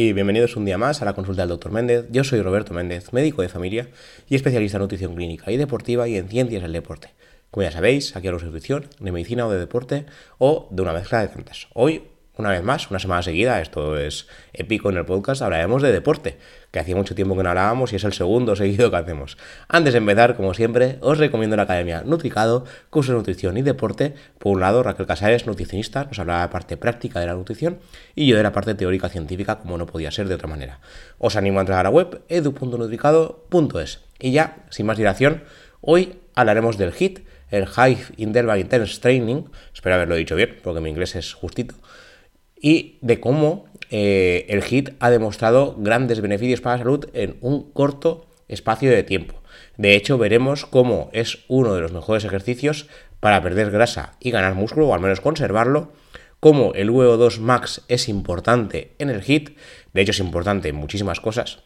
y bienvenidos un día más a la consulta del Dr. Méndez. Yo soy Roberto Méndez, médico de familia y especialista en nutrición clínica y deportiva y en ciencias del deporte. Como ya sabéis, aquí hablamos de nutrición, de medicina o de deporte o de una mezcla de tantas. Hoy una vez más, una semana seguida, esto es épico en el podcast, hablaremos de deporte, que hacía mucho tiempo que no hablábamos y es el segundo seguido que hacemos. Antes de empezar, como siempre, os recomiendo la Academia Nutricado, curso de nutrición y deporte. Por un lado, Raquel Casares, nutricionista, nos habla de la parte práctica de la nutrición y yo de la parte teórica científica, como no podía ser de otra manera. Os animo a entrar a la web edu.nutricado.es. Y ya, sin más dilación, hoy hablaremos del HIT, el High Interval Intense Training, espero haberlo dicho bien, porque mi inglés es justito y de cómo eh, el HIT ha demostrado grandes beneficios para la salud en un corto espacio de tiempo. De hecho, veremos cómo es uno de los mejores ejercicios para perder grasa y ganar músculo, o al menos conservarlo, cómo el VO2 max es importante en el HIT, de hecho es importante en muchísimas cosas,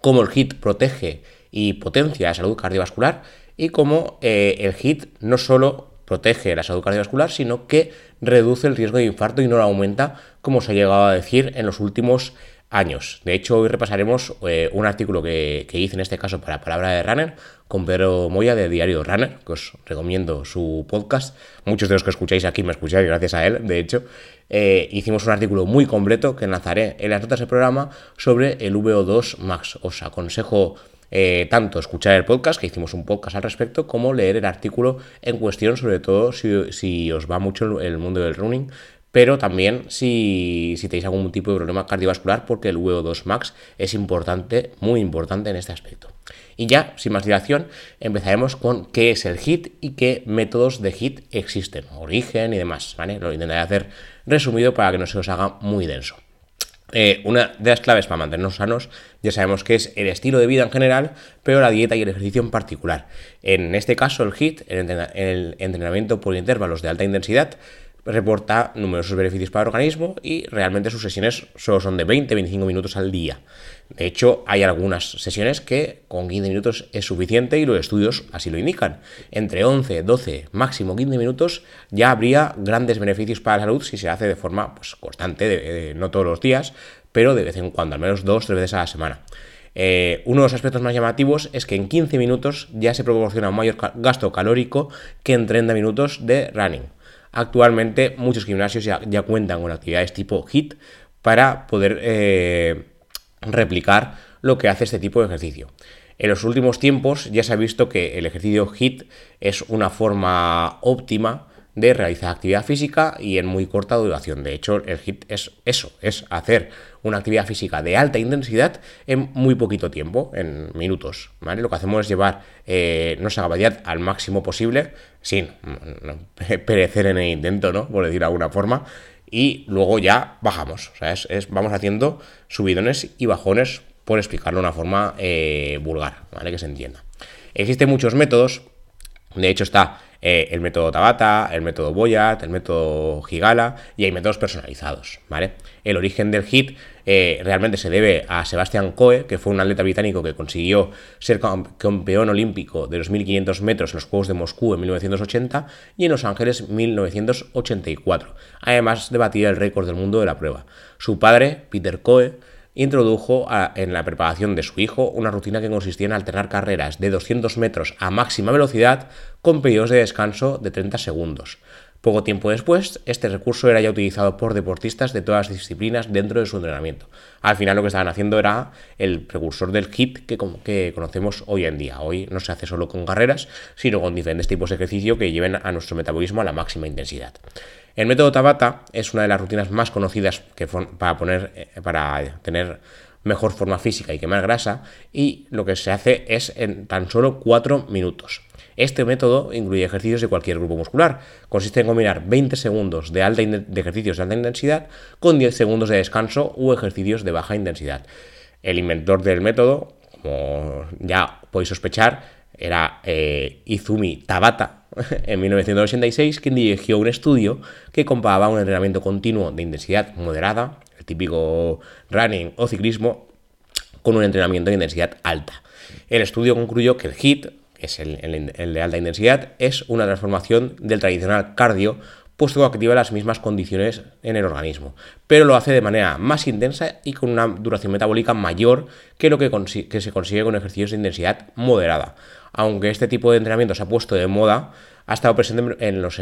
cómo el HIT protege y potencia la salud cardiovascular y cómo eh, el HIT no solo protege la salud cardiovascular, sino que reduce el riesgo de infarto y no lo aumenta, como se ha llegado a decir en los últimos años. De hecho, hoy repasaremos eh, un artículo que, hice en este caso para Palabra de Runner con Pedro Moya de Diario Runner, que os recomiendo su podcast. Muchos de los que escucháis aquí me escucháis gracias a él, de hecho. Eh, hicimos un artículo muy completo que enlazaré en las notas del programa sobre el VO2 Max. Os aconsejo eh, tanto escuchar el podcast, que hicimos un podcast al respecto, como leer el artículo en cuestión, sobre todo si, os va mucho el, mundo del running, pero también si, tenéis algún tipo de problema cardiovascular, porque el VO2 max es importante, muy importante en este aspecto. Y ya, sin más dilación, empezaremos con qué es el HIT y qué métodos de HIT existen, origen y demás. Lo intentaré hacer resumido para que no se os haga muy denso. Eh, una de las claves para mantenernos sanos ya sabemos que es el estilo de vida en general, pero la dieta y el ejercicio en particular. En este caso, el HIT, el entrenamiento por intervalos de alta intensidad, reporta numerosos beneficios para el organismo y realmente sus sesiones solo son de 20-25 minutos al día. De hecho, hay algunas sesiones que con 15 minutos es suficiente y los estudios así lo indican. Entre 11, 12, máximo 15 minutos ya habría grandes beneficios para la salud si se hace de forma pues, constante, no todos los días, pero de vez en cuando, al menos dos, tres veces a la semana. Eh, uno de los aspectos más llamativos es que en 15 minutos ya se proporciona un mayor gasto calórico que en 30 minutos de running. Actualmente muchos gimnasios ya, cuentan con actividades tipo HIT para poder eh, replicar lo que hace este tipo de ejercicio. En los últimos tiempos ya se ha visto que el ejercicio HIT es una forma óptima de realizar actividad física y en muy corta duración. De hecho, el HIT es eso, es hacer una actividad física de alta intensidad en muy poquito tiempo, en minutos. ¿vale? Lo que hacemos es llevar eh, nuestra capacidad al máximo posible, sin perecer en el intento, ¿no? Por decir de alguna forma, y luego ya bajamos. O sea, es, vamos haciendo subidones y bajones, por explicarlo de una forma eh, vulgar, ¿vale? Que se entienda. Existen muchos métodos, de hecho está eh, el método Tabata, el método Boyat, el método Gigala y hay métodos personalizados, ¿vale? El origen del hit eh, realmente se debe a Sebastian Coe, que fue un atleta británico que consiguió ser campeón olímpico de los 1500 metros en los Juegos de Moscú en 1980 y en Los Ángeles en 1984, además de batir el récord del mundo de la prueba. Su padre, Peter Coe, introdujo en la preparación de su hijo una rutina que consistía en alternar carreras de 200 metros a máxima velocidad con periodos de descanso de 30 segundos. Poco tiempo después, este recurso era ya utilizado por deportistas de todas las disciplinas dentro de su entrenamiento. Al final lo que estaban haciendo era el precursor del HIT que, que, conocemos hoy en día. Hoy no se hace solo con carreras, sino con diferentes tipos de ejercicio que lleven a nuestro metabolismo a la máxima intensidad. El método Tabata es una de las rutinas más conocidas para, poner, eh, para tener mejor forma física y quemar grasa y lo que se hace es en tan solo 4 minutos. Este método incluye ejercicios de cualquier grupo muscular. Consiste en combinar 20 segundos de, de ejercicios de alta intensidad con 10 segundos de descanso u ejercicios de baja intensidad. El inventor del método, como ya podéis sospechar, era eh, Izumi Tabata, en 1986, quien dirigió un estudio que comparaba un entrenamiento continuo de intensidad moderada, el típico running o ciclismo, con un entrenamiento de intensidad alta. El estudio concluyó que el HIT, que es el, de alta intensidad, es una transformación del tradicional cardio puesto que activa las mismas condiciones en el organismo, pero lo hace de manera más intensa y con una duración metabólica mayor que lo que, se consigue con ejercicios de intensidad moderada. Aunque este tipo de entrenamiento se ha puesto de moda, ha estado presente en los,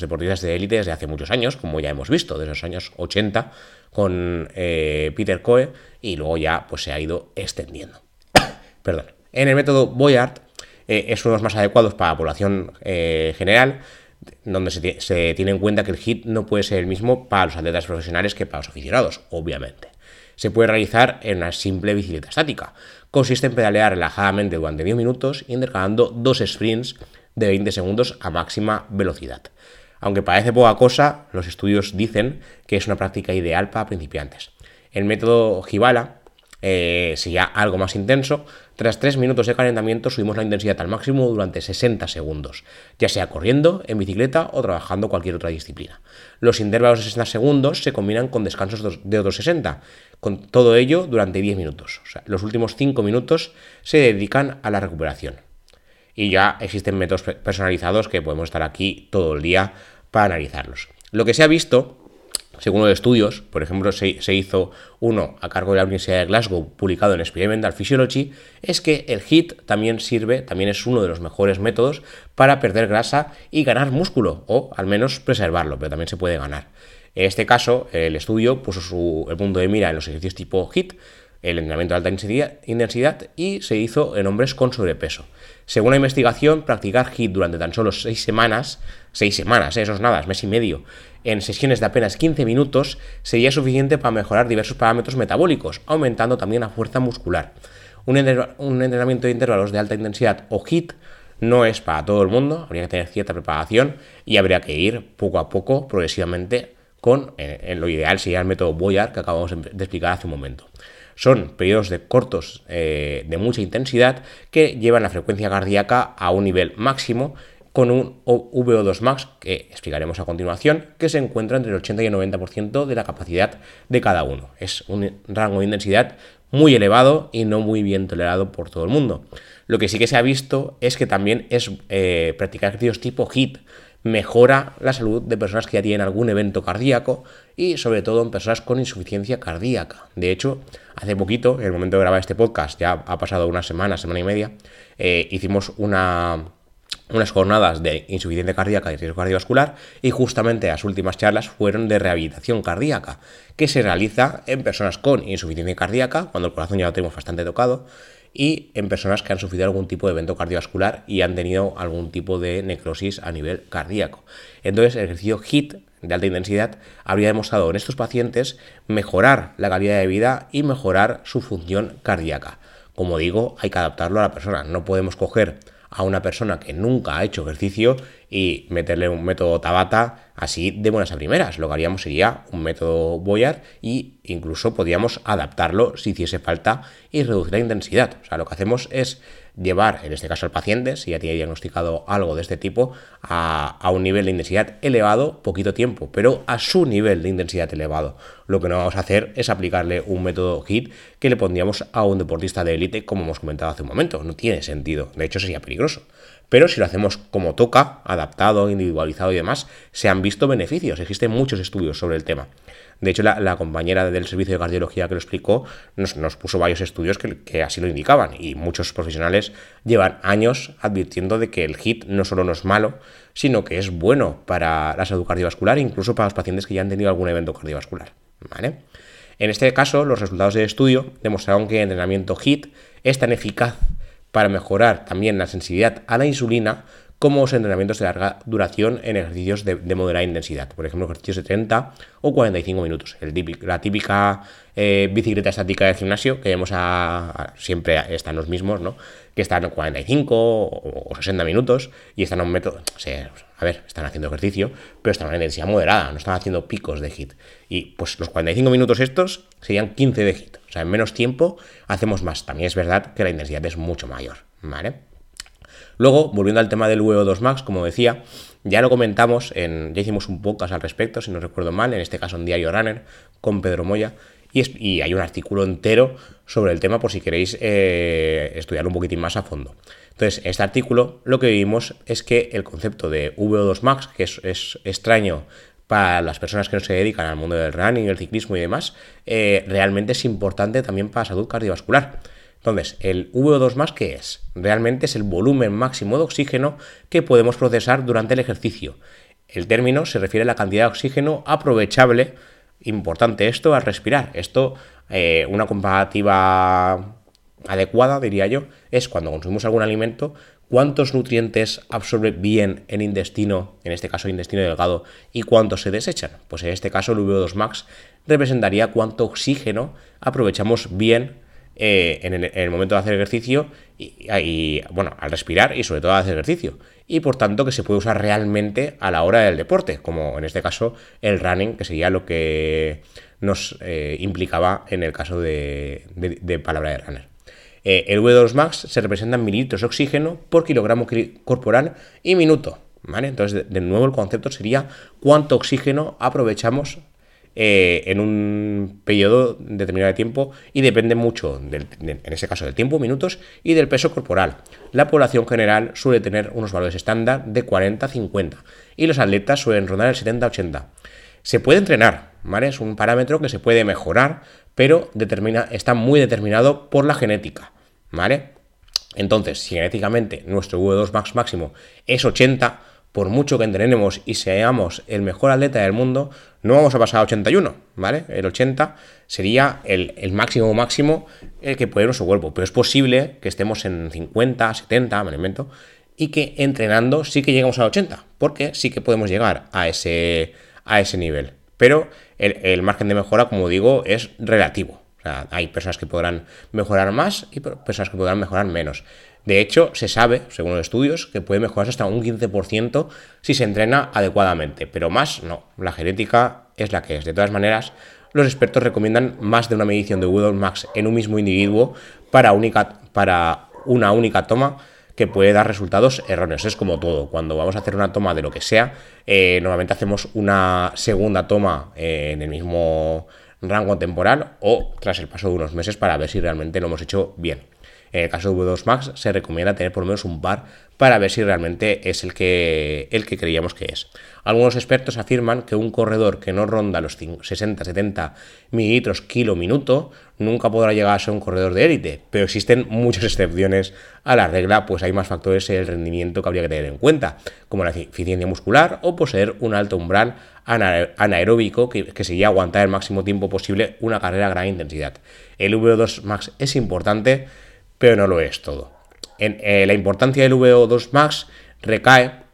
deportistas de élite desde hace muchos años, como ya hemos visto, desde los años 80 con eh, Peter Coe y luego ya pues, se ha ido extendiendo. Perdón. En el método Boyard eh, es uno de los más adecuados para la población eh, general, donde se, tiene en cuenta que el HIT no puede ser el mismo para los atletas profesionales que para los aficionados, obviamente. Se puede realizar en una simple bicicleta estática. Consiste en pedalear relajadamente durante 10 minutos, intercalando dos sprints de 20 segundos a máxima velocidad. Aunque parece poca cosa, los estudios dicen que es una práctica ideal para principiantes. El método Gibala eh, sería algo más intenso. Tras 3 minutos de calentamiento subimos la intensidad al máximo durante 60 segundos, ya sea corriendo, en bicicleta o trabajando cualquier otra disciplina. Los intervalos de 60 segundos se combinan con descansos de otros 60, con todo ello durante 10 minutos. los últimos 5 minutos se dedican a la recuperación. Y ya existen métodos personalizados que podemos estar aquí todo el día para analizarlos. Lo que se ha visto según los estudios, por ejemplo, se, hizo uno a cargo de la Universidad de Glasgow, publicado en Experimental Physiology, es que el HIIT también sirve, también es uno de los mejores métodos para perder grasa y ganar músculo, o al menos preservarlo, pero también se puede ganar. En este caso, el estudio puso su, el punto de mira en los ejercicios tipo HIIT, el entrenamiento de alta intensidad, y se hizo en hombres con sobrepeso. Según la investigación, practicar HIIT durante tan solo seis semanas, seis semanas, ¿eh? eso es nada, es mes y medio, en sesiones de apenas 15 minutos sería suficiente para mejorar diversos parámetros metabólicos, aumentando también la fuerza muscular. Un, entrenamiento de intervalos de alta intensidad o HIT no es para todo el mundo, habría que tener cierta preparación y habría que ir poco a poco, progresivamente, con, en, lo ideal sería el método Boyard que acabamos de explicar hace un momento. Son periodos de cortos eh, de mucha intensidad que llevan la frecuencia cardíaca a un nivel máximo con un VO2 max, que explicaremos a continuación, que se encuentra entre el 80 y el 90% de la capacidad de cada uno. Es un rango de intensidad muy elevado y no muy bien tolerado por todo el mundo. Lo que sí que se ha visto es que también es eh, practicar ejercicios tipo HIT mejora la salud de personas que ya tienen algún evento cardíaco y sobre todo en personas con insuficiencia cardíaca. De hecho, hace poquito, en el momento de grabar este podcast, ya ha pasado una semana, semana y media, eh, hicimos una, unas jornadas de insuficiencia cardíaca y riesgo cardiovascular y justamente las últimas charlas fueron de rehabilitación cardíaca, que se realiza en personas con insuficiencia cardíaca, cuando el corazón ya lo tenemos bastante tocado, y en personas que han sufrido algún tipo de evento cardiovascular y han tenido algún tipo de necrosis a nivel cardíaco. Entonces, el ejercicio HIT de alta intensidad habría demostrado en estos pacientes mejorar la calidad de vida y mejorar su función cardíaca. Como digo, hay que adaptarlo a la persona. No podemos coger a una persona que nunca ha hecho ejercicio y meterle un método Tabata así de buenas a primeras. Lo que haríamos sería un método Boyard e incluso podríamos adaptarlo si hiciese falta y reducir la intensidad. O sea, lo que hacemos es llevar, en este caso al paciente, si ya tiene diagnosticado algo de este tipo, a, a, un nivel de intensidad elevado poquito tiempo, pero a su nivel de intensidad elevado. Lo que no vamos a hacer es aplicarle un método HIT que le pondríamos a un deportista de élite, como hemos comentado hace un momento. No tiene sentido, de hecho sería peligroso. Pero si lo hacemos como toca, adaptado, individualizado y demás, se han visto beneficios. Existen muchos estudios sobre el tema. De hecho, la, compañera del servicio de cardiología que lo explicó nos, puso varios estudios que, así lo indicaban y muchos profesionales llevan años advirtiendo de que el HIT no solo no es malo, sino que es bueno para la salud cardiovascular, incluso para los pacientes que ya han tenido algún evento cardiovascular. ¿vale? En este caso, los resultados del estudio demostraron que el entrenamiento HIT es tan eficaz para mejorar también la sensibilidad a la insulina como los entrenamientos de larga duración en ejercicios de, moderada intensidad, por ejemplo ejercicios de 30 o 45 minutos. la típica eh, bicicleta estática del gimnasio que vemos a, siempre están los mismos, ¿no? que están 45 o, 60 minutos y están a un a ver, están haciendo ejercicio, pero están a una intensidad moderada, no están haciendo picos de hit. Y pues los 45 minutos estos serían 15 de hit, o sea, en menos tiempo hacemos más. También es verdad que la intensidad es mucho mayor, ¿vale? Luego, volviendo al tema del VO2 Max, como decía, ya lo comentamos, en, ya hicimos un podcast al respecto, si no recuerdo mal, en este caso en Diario Runner, con Pedro Moya, y, hay un artículo entero sobre el tema por si queréis eh, estudiar un poquitín más a fondo. Entonces, en este artículo lo que vimos es que el concepto de VO2 max, que es, extraño para las personas que no se dedican al mundo del running, el ciclismo y demás, eh, realmente es importante también para la salud cardiovascular. Entonces, el VO2 max, ¿qué es? Realmente es el volumen máximo de oxígeno que podemos procesar durante el ejercicio. El término se refiere a la cantidad de oxígeno aprovechable, importante esto, al respirar. Esto, eh, una comparativa adecuada, diría yo, es cuando consumimos algún alimento, cuántos nutrientes absorbe bien el intestino, en este caso intestino delgado, y cuántos se desechan. Pues en este caso el VO2 max representaría cuánto oxígeno aprovechamos bien eh, en, el, momento de hacer ejercicio y, bueno, al respirar y sobre todo al hacer ejercicio. Y por tanto que se puede usar realmente a la hora del deporte, como en este caso el running, que sería lo que nos eh, implicaba en el caso de, palabra de runner. Eh, el V2 max se representa en mililitros de oxígeno por kilogramo corporal y minuto. ¿vale? Entonces, de nuevo, el concepto sería cuánto oxígeno aprovechamos eh, en un periodo determinado de tiempo y depende mucho, en ese caso, del tiempo, minutos y del peso corporal. La población general suele tener unos valores estándar de 40-50 y los atletas suelen rondar el 70-80. Se puede entrenar, ¿vale? Es un parámetro que se puede mejorar, pero determina, está muy determinado por la genética, ¿vale? Entonces, si genéticamente nuestro V2 max máximo es 80, por mucho que entrenemos y seamos el mejor atleta del mundo, no vamos a pasar a 81, ¿vale? El 80 sería el, máximo máximo el que puede nuestro pero es posible que estemos en 50, 70, me invento, y que entrenando sí que llegamos al 80, porque sí que podemos llegar a ese, a ese nivel. Pero el, margen de mejora, como digo, es relativo. Hay personas que podrán mejorar más y personas que podrán mejorar menos. De hecho, se sabe, según los estudios, que puede mejorarse hasta un 15% si se entrena adecuadamente, pero más no. La genética es la que es. De todas maneras, los expertos recomiendan más de una medición de V2 max en un mismo individuo para una única toma que puede dar resultados erróneos. Es como todo. Cuando vamos a hacer una toma de lo que sea, eh, normalmente hacemos una segunda toma eh, en el mismo rango temporal o tras el paso de unos meses para ver si realmente lo hemos hecho bien. En el caso de V2 Max se recomienda tener por lo menos un par para ver si realmente es el que, el que creíamos que es. Algunos expertos afirman que un corredor que no ronda los 60-70 mililitros kilo minuto nunca podrá llegar a ser un corredor de élite, pero existen muchas excepciones a la regla, pues hay más factores en el rendimiento que habría que tener en cuenta, como la eficiencia muscular o poseer un alto umbral anaeróbico que, que sería aguantar el máximo tiempo posible una carrera a gran intensidad. El V2 Max es importante pero no lo es todo. En, eh, la importancia del VO2 max recae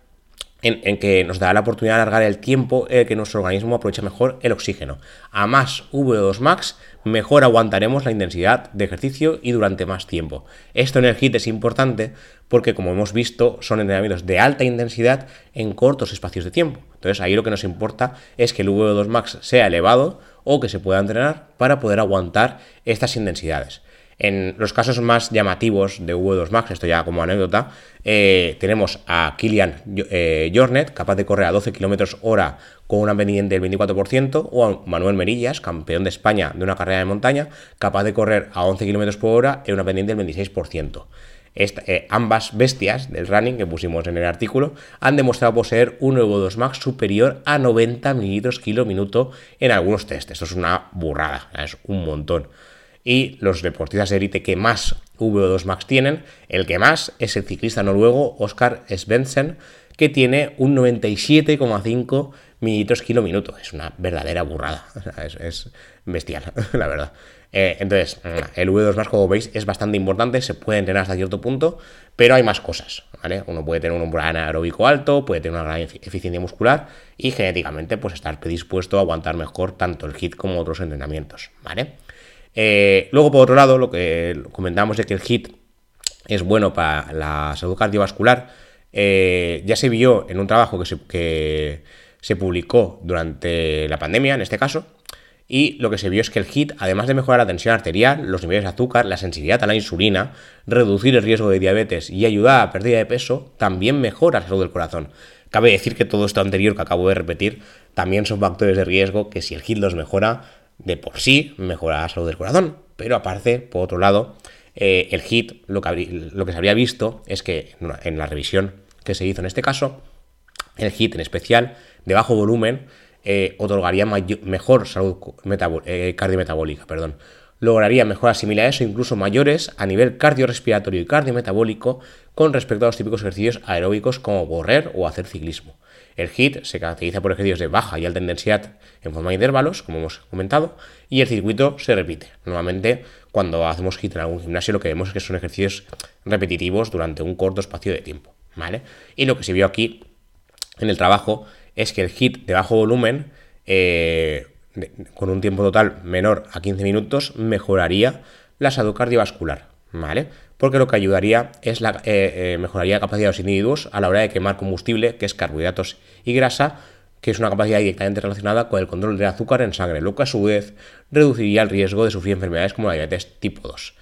en, que nos da la oportunidad de alargar el tiempo en que nuestro organismo aprovecha mejor el oxígeno. A más VO2 max, mejor aguantaremos la intensidad de ejercicio y durante más tiempo. Esto en el HIT es importante porque, como hemos visto, son entrenamientos de alta intensidad en cortos espacios de tiempo. Entonces ahí lo que nos importa es que el VO2 max sea elevado o que se pueda entrenar para poder aguantar estas intensidades. En los casos más llamativos de V2 Max, esto ya como anécdota, eh, tenemos a Kilian eh, Jornet, capaz de correr a 12 km hora con una pendiente del 24%, o a Manuel Merillas, campeón de España de una carrera de montaña, capaz de correr a 11 km por hora en una pendiente del 26%. Eh, ambas bestias del running que pusimos en el artículo han demostrado poseer un V2 Max superior a 90 mililitros kilo minuto en algunos test. Esto es una burrada, es un montón y los deportistas de élite que más VO2 Max tienen, el que más es el ciclista noruego Oscar Svensson, que tiene un 97,5 mililitros kilo minuto. Es una verdadera burrada, es, bestial, la verdad. Eh, entonces, el V2 Max, como veis, es bastante importante, se puede entrenar hasta cierto punto, pero hay más cosas, ¿vale? Uno puede tener un umbral aeróbico alto, puede tener una gran eficiencia muscular y genéticamente, pues estar predispuesto a aguantar mejor tanto el HIT como otros entrenamientos, ¿vale? Eh, luego, por otro lado, lo que comentamos de que el HIT es bueno para la salud cardiovascular, eh, ya se vio en un trabajo que se, que se publicó durante la pandemia, en este caso, y lo que se vio es que el HIT, además de mejorar la tensión arterial, los niveles de azúcar, la sensibilidad a la insulina, reducir el riesgo de diabetes y ayudar a la pérdida de peso, también mejora la salud del corazón. Cabe decir que todo esto anterior que acabo de repetir también son factores de riesgo que si el HIT los mejora, de por sí mejora la salud del corazón. pero aparte, por otro lado, eh, el HIT, lo que, lo que se habría visto es que en la revisión que se hizo en este caso, el HIT en especial, de bajo volumen, eh, otorgaría mejor salud eh, cardiometabólica, perdón. Lograría mejoras similares o incluso mayores a nivel cardiorrespiratorio y cardiometabólico con respecto a los típicos ejercicios aeróbicos como correr o hacer ciclismo. El HIT se caracteriza por ejercicios de baja y alta intensidad en forma de intervalos, como hemos comentado, y el circuito se repite. Normalmente, cuando hacemos HIT en algún gimnasio, lo que vemos es que son ejercicios repetitivos durante un corto espacio de tiempo. ¿vale? Y lo que se vio aquí en el trabajo es que el HIT de bajo volumen, eh, con un tiempo total menor a 15 minutos, mejoraría la salud cardiovascular, ¿vale? Porque lo que ayudaría es la, eh, eh, mejoraría la capacidad de los individuos a la hora de quemar combustible, que es carbohidratos y grasa, que es una capacidad directamente relacionada con el control del azúcar en sangre, lo que a su vez reduciría el riesgo de sufrir enfermedades como la diabetes tipo 2.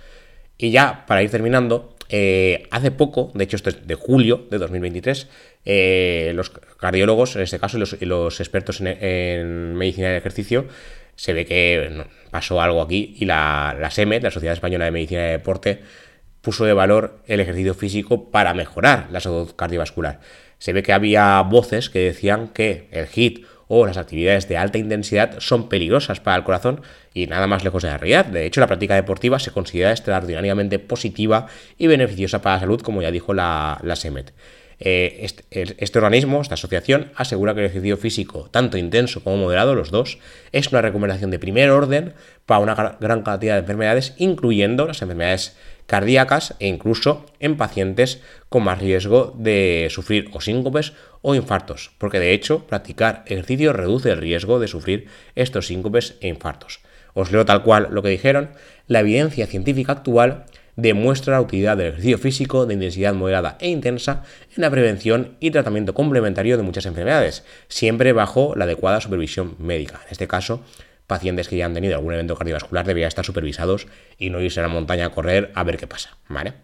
Y ya, para ir terminando, eh, hace poco, de hecho esto es de julio de 2023, eh, los cardiólogos, en este caso, y los, expertos en, medicina del ejercicio, se ve que pasó algo aquí y la, la SEMED, la Sociedad Española de Medicina de Deporte, puso de valor el ejercicio físico para mejorar la salud cardiovascular. Se ve que había voces que decían que el HIT o las actividades de alta intensidad son peligrosas para el corazón y nada más lejos de la realidad. De hecho, la práctica deportiva se considera extraordinariamente positiva y beneficiosa para la salud, como ya dijo la, la SEMET. Eh, este, este, organismo, esta asociación, asegura que el ejercicio físico, tanto intenso como moderado, los dos, es una recomendación de primer orden para una gran cantidad de enfermedades, incluyendo las enfermedades cardíacas e incluso en pacientes con más riesgo de sufrir o síncopes o infartos, porque de hecho practicar ejercicio reduce el riesgo de sufrir estos síncopes e infartos. Os leo tal cual lo que dijeron, la evidencia científica actual demuestra la utilidad del ejercicio físico de intensidad moderada e intensa en la prevención y tratamiento complementario de muchas enfermedades, siempre bajo la adecuada supervisión médica. En este caso, pacientes que ya han tenido algún evento cardiovascular deberían estar supervisados y no irse a la montaña a correr a ver qué pasa, ¿vale?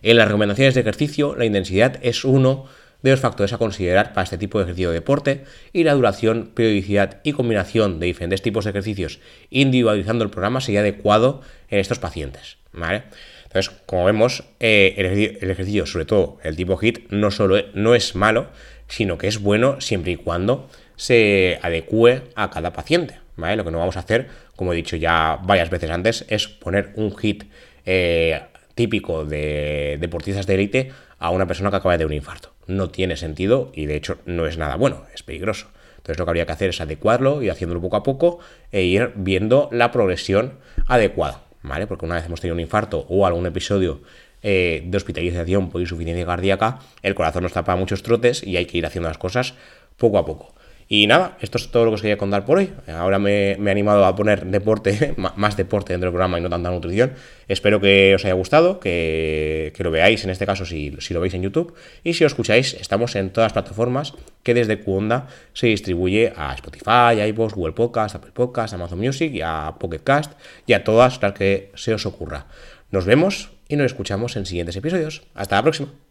En las recomendaciones de ejercicio, la intensidad es uno de los factores a considerar para este tipo de ejercicio de deporte y la duración, periodicidad y combinación de diferentes tipos de ejercicios individualizando el programa sería adecuado en estos pacientes, ¿vale? Entonces, como vemos, eh, el, ejercicio, sobre todo el tipo HIT, no solo no es malo, sino que es bueno siempre y cuando se adecue a cada paciente, lo que no vamos a hacer, como he dicho ya varias veces antes, es poner un hit eh, típico de deportistas de élite a una persona que acaba de un infarto. No tiene sentido y de hecho no es nada bueno, es peligroso. Entonces lo que habría que hacer es adecuarlo y haciéndolo poco a poco e ir viendo la progresión adecuada, ¿vale? Porque una vez hemos tenido un infarto o algún episodio eh, de hospitalización por insuficiencia cardíaca, el corazón nos tapa muchos trotes y hay que ir haciendo las cosas poco a poco. Y nada, esto es todo lo que os quería contar por hoy. Ahora me, he animado a poner deporte, más deporte dentro del programa y no tanta nutrición. Espero que os haya gustado, que, lo veáis en este caso si, lo veis en YouTube. Y si lo escucháis, estamos en todas las plataformas que desde Qonda se distribuye a Spotify, a iVoox, Google Podcast, Apple Podcast, Amazon Music y a Pocket Cast y a todas las que se os ocurra. Nos vemos y nos escuchamos en siguientes episodios. Hasta la próxima.